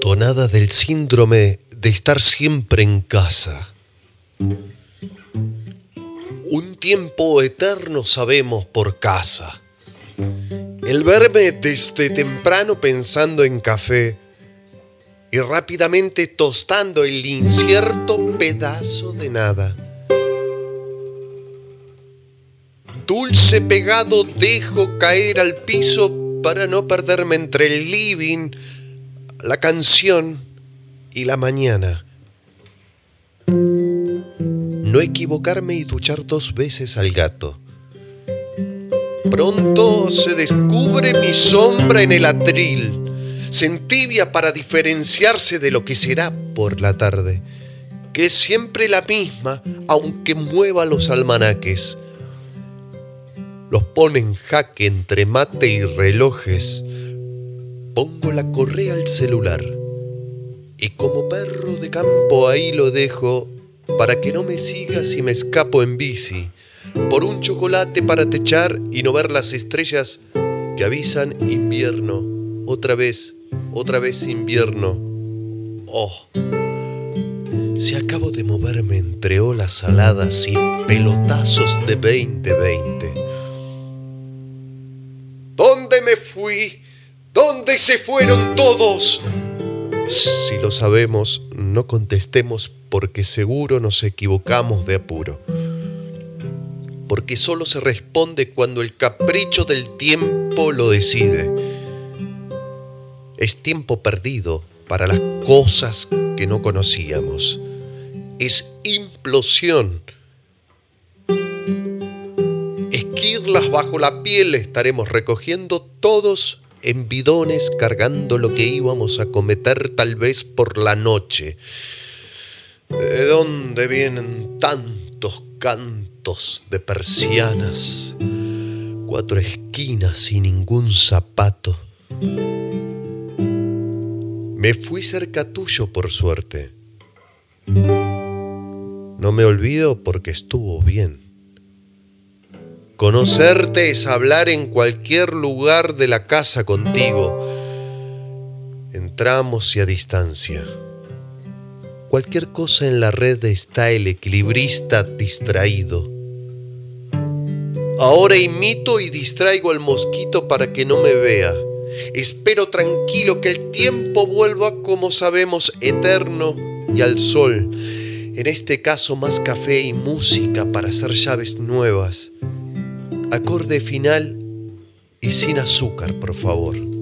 Tonada del síndrome de estar siempre en casa. Un tiempo eterno sabemos por casa. El verme desde temprano pensando en café y rápidamente tostando el incierto pedazo de nada. Dulce pegado dejo caer al piso para no perderme entre el living, la canción y la mañana. No equivocarme y duchar dos veces al gato. Pronto se descubre mi sombra en el atril, centibia para diferenciarse de lo que será por la tarde, que es siempre la misma, aunque mueva los almanaques. Los pone en jaque entre mate y relojes. Pongo la correa al celular y como perro de campo ahí lo dejo para que no me siga si me escapo en bici por un chocolate para techar y no ver las estrellas que avisan invierno. Otra vez, otra vez invierno. Oh, si acabo de moverme entre olas aladas y pelotazos de 2020. ¿Dónde me fui? ¿Dónde se fueron todos? Si lo sabemos, no contestemos porque seguro nos equivocamos de apuro porque solo se responde cuando el capricho del tiempo lo decide. Es tiempo perdido para las cosas que no conocíamos. Es implosión. Bajo la piel estaremos recogiendo todos en bidones cargando lo que íbamos a cometer tal vez por la noche. ¿De dónde vienen tantos cantos? de persianas, cuatro esquinas y ningún zapato. Me fui cerca tuyo por suerte. No me olvido porque estuvo bien. Conocerte es hablar en cualquier lugar de la casa contigo. Entramos y a distancia. Cualquier cosa en la red está el equilibrista distraído Ahora imito y distraigo al mosquito para que no me vea. Espero tranquilo que el tiempo vuelva como sabemos eterno y al sol. En este caso más café y música para hacer llaves nuevas. Acorde final y sin azúcar, por favor.